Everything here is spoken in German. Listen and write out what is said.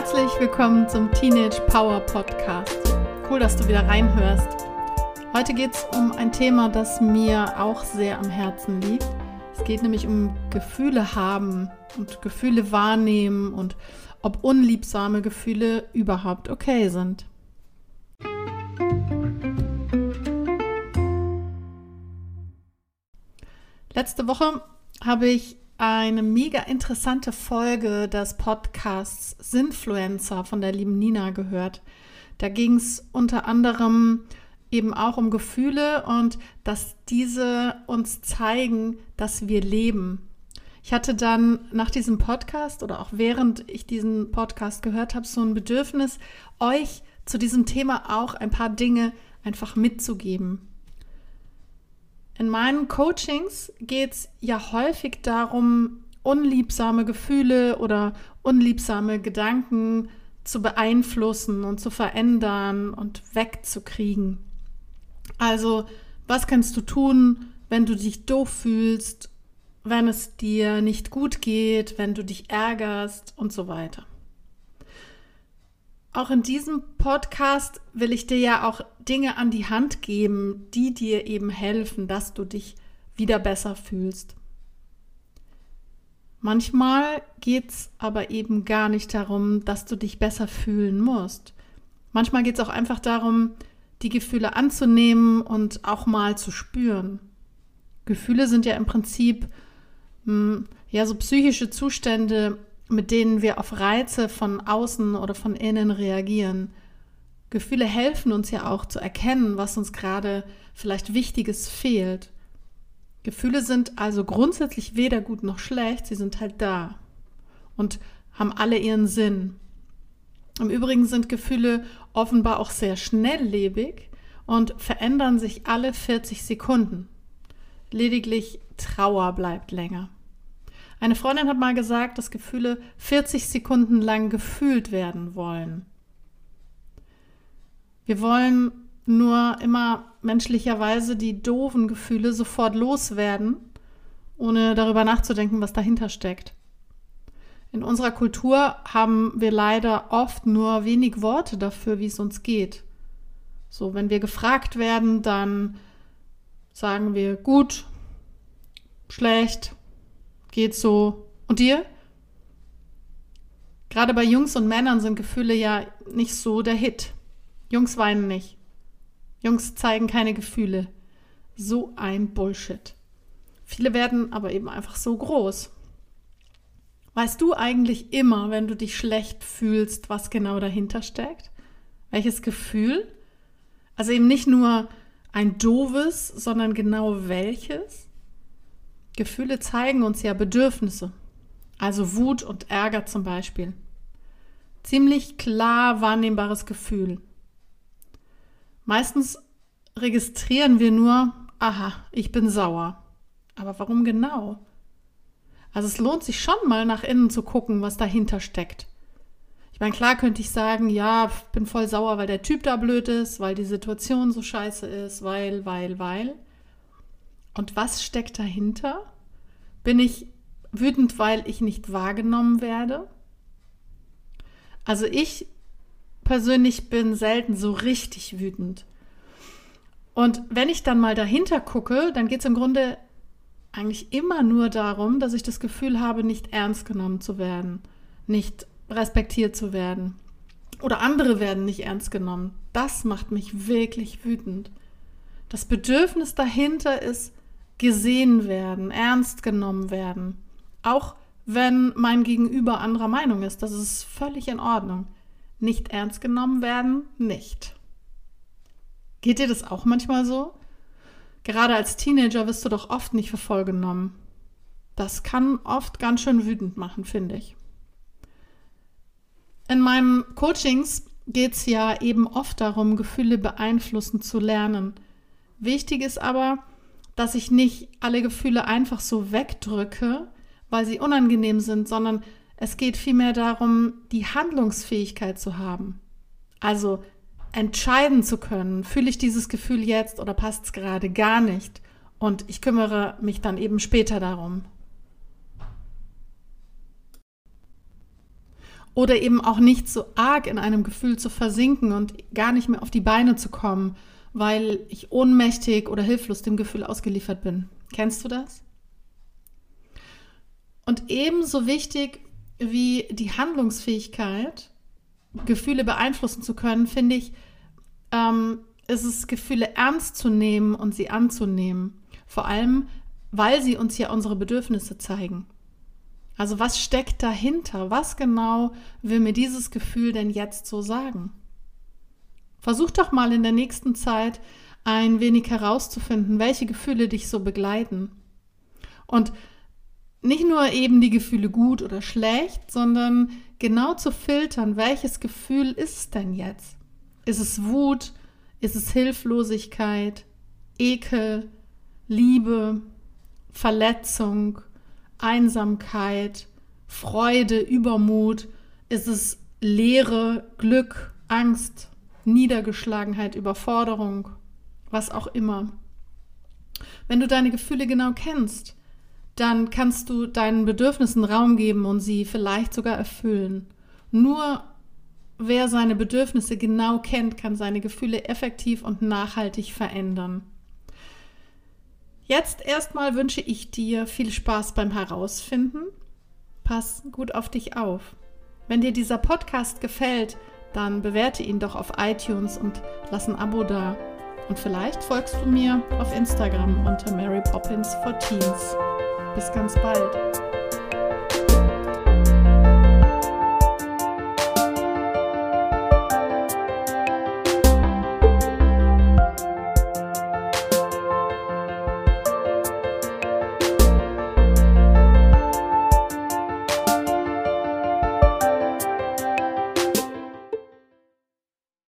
Herzlich willkommen zum Teenage Power Podcast. Cool, dass du wieder reinhörst. Heute geht es um ein Thema, das mir auch sehr am Herzen liegt. Es geht nämlich um Gefühle haben und Gefühle wahrnehmen und ob unliebsame Gefühle überhaupt okay sind. Letzte Woche habe ich eine mega interessante Folge des Podcasts Sinfluencer von der lieben Nina gehört. Da ging es unter anderem eben auch um Gefühle und dass diese uns zeigen, dass wir leben. Ich hatte dann nach diesem Podcast oder auch während ich diesen Podcast gehört habe, so ein Bedürfnis, euch zu diesem Thema auch ein paar Dinge einfach mitzugeben. In meinen Coachings geht es ja häufig darum, unliebsame Gefühle oder unliebsame Gedanken zu beeinflussen und zu verändern und wegzukriegen. Also, was kannst du tun, wenn du dich doof fühlst, wenn es dir nicht gut geht, wenn du dich ärgerst und so weiter. Auch in diesem Podcast will ich dir ja auch Dinge an die Hand geben, die dir eben helfen, dass du dich wieder besser fühlst. Manchmal geht es aber eben gar nicht darum, dass du dich besser fühlen musst. Manchmal geht es auch einfach darum, die Gefühle anzunehmen und auch mal zu spüren. Gefühle sind ja im Prinzip mh, hm, ja so psychische Zustände, mit denen wir auf Reize von außen oder von innen reagieren. Gefühle helfen uns ja auch zu erkennen, was uns gerade vielleicht Wichtiges fehlt. Gefühle sind also grundsätzlich weder gut noch schlecht, sie sind halt da und haben alle ihren Sinn. Im Übrigen sind Gefühle offenbar auch sehr schnelllebig und verändern sich alle 40 Sekunden. Lediglich Trauer bleibt länger. Eine Freundin hat mal gesagt, dass Gefühle 40 Sekunden lang gefühlt werden wollen. Wir wollen nur immer menschlicherweise die doofen Gefühle sofort loswerden, ohne darüber nachzudenken, was dahinter steckt. In unserer Kultur haben wir leider oft nur wenig Worte dafür, wie es uns geht. So, wenn wir gefragt werden, dann sagen wir gut, schlecht, geht so. Und dir? Gerade bei Jungs und Männern sind Gefühle ja nicht so der Hit. Jungs weinen nicht. Jungs zeigen keine Gefühle. So ein Bullshit. Viele werden aber eben einfach so groß. Weißt du eigentlich immer, wenn du dich schlecht fühlst, was genau dahinter steckt? Welches Gefühl? Also eben nicht nur ein doofes, sondern genau welches? Gefühle zeigen uns ja Bedürfnisse, also Wut und Ärger zum Beispiel. Ziemlich klar wahrnehmbares Gefühl. Meistens registrieren wir nur, aha, ich bin sauer. Aber warum genau? Also es lohnt sich schon mal nach innen zu gucken, was dahinter steckt. Ich meine, klar könnte ich sagen, ja, bin voll sauer, weil der Typ da blöd ist, weil die Situation so scheiße ist, weil, weil, weil. Und was steckt dahinter? Bin ich wütend, weil ich nicht wahrgenommen werde? Also ich persönlich bin selten so richtig wütend. Und wenn ich dann mal dahinter gucke, dann geht es im Grunde eigentlich immer nur darum, dass ich das Gefühl habe, nicht ernst genommen zu werden, nicht respektiert zu werden. Oder andere werden nicht ernst genommen. Das macht mich wirklich wütend. Das Bedürfnis dahinter ist, gesehen werden, ernst genommen werden. Auch wenn mein Gegenüber anderer Meinung ist, das ist völlig in Ordnung. Nicht ernst genommen werden, nicht. Geht dir das auch manchmal so? Gerade als Teenager wirst du doch oft nicht für voll genommen. Das kann oft ganz schön wütend machen, finde ich. In meinen Coachings geht es ja eben oft darum, Gefühle beeinflussen zu lernen. Wichtig ist aber, dass ich nicht alle Gefühle einfach so wegdrücke, weil sie unangenehm sind, sondern es geht vielmehr darum, die Handlungsfähigkeit zu haben. Also entscheiden zu können, fühle ich dieses Gefühl jetzt oder passt es gerade gar nicht. Und ich kümmere mich dann eben später darum. Oder eben auch nicht so arg in einem Gefühl zu versinken und gar nicht mehr auf die Beine zu kommen, weil ich ohnmächtig oder hilflos dem Gefühl ausgeliefert bin. Kennst du das? Und ebenso wichtig wie die Handlungsfähigkeit, Gefühle beeinflussen zu können, finde ich, ähm, ist es, Gefühle ernst zu nehmen und sie anzunehmen. Vor allem, weil sie uns ja unsere Bedürfnisse zeigen. Also was steckt dahinter? Was genau will mir dieses Gefühl denn jetzt so sagen? Versuch doch mal in der nächsten Zeit ein wenig herauszufinden, welche Gefühle dich so begleiten. Und nicht nur eben die Gefühle gut oder schlecht, sondern genau zu filtern, welches Gefühl ist es denn jetzt? Ist es Wut? Ist es Hilflosigkeit? Ekel? Liebe? Verletzung? Einsamkeit? Freude? Übermut? Ist es Leere? Glück? Angst? Niedergeschlagenheit? Überforderung? Was auch immer. Wenn du deine Gefühle genau kennst, dann kannst du deinen Bedürfnissen Raum geben und sie vielleicht sogar erfüllen. Nur wer seine Bedürfnisse genau kennt, kann seine Gefühle effektiv und nachhaltig verändern. Jetzt erstmal wünsche ich dir viel Spaß beim Herausfinden. Pass gut auf dich auf. Wenn dir dieser Podcast gefällt, dann bewerte ihn doch auf iTunes und lass ein Abo da. Und vielleicht folgst du mir auf Instagram unter Mary Poppins for Teens. Bis ganz bald.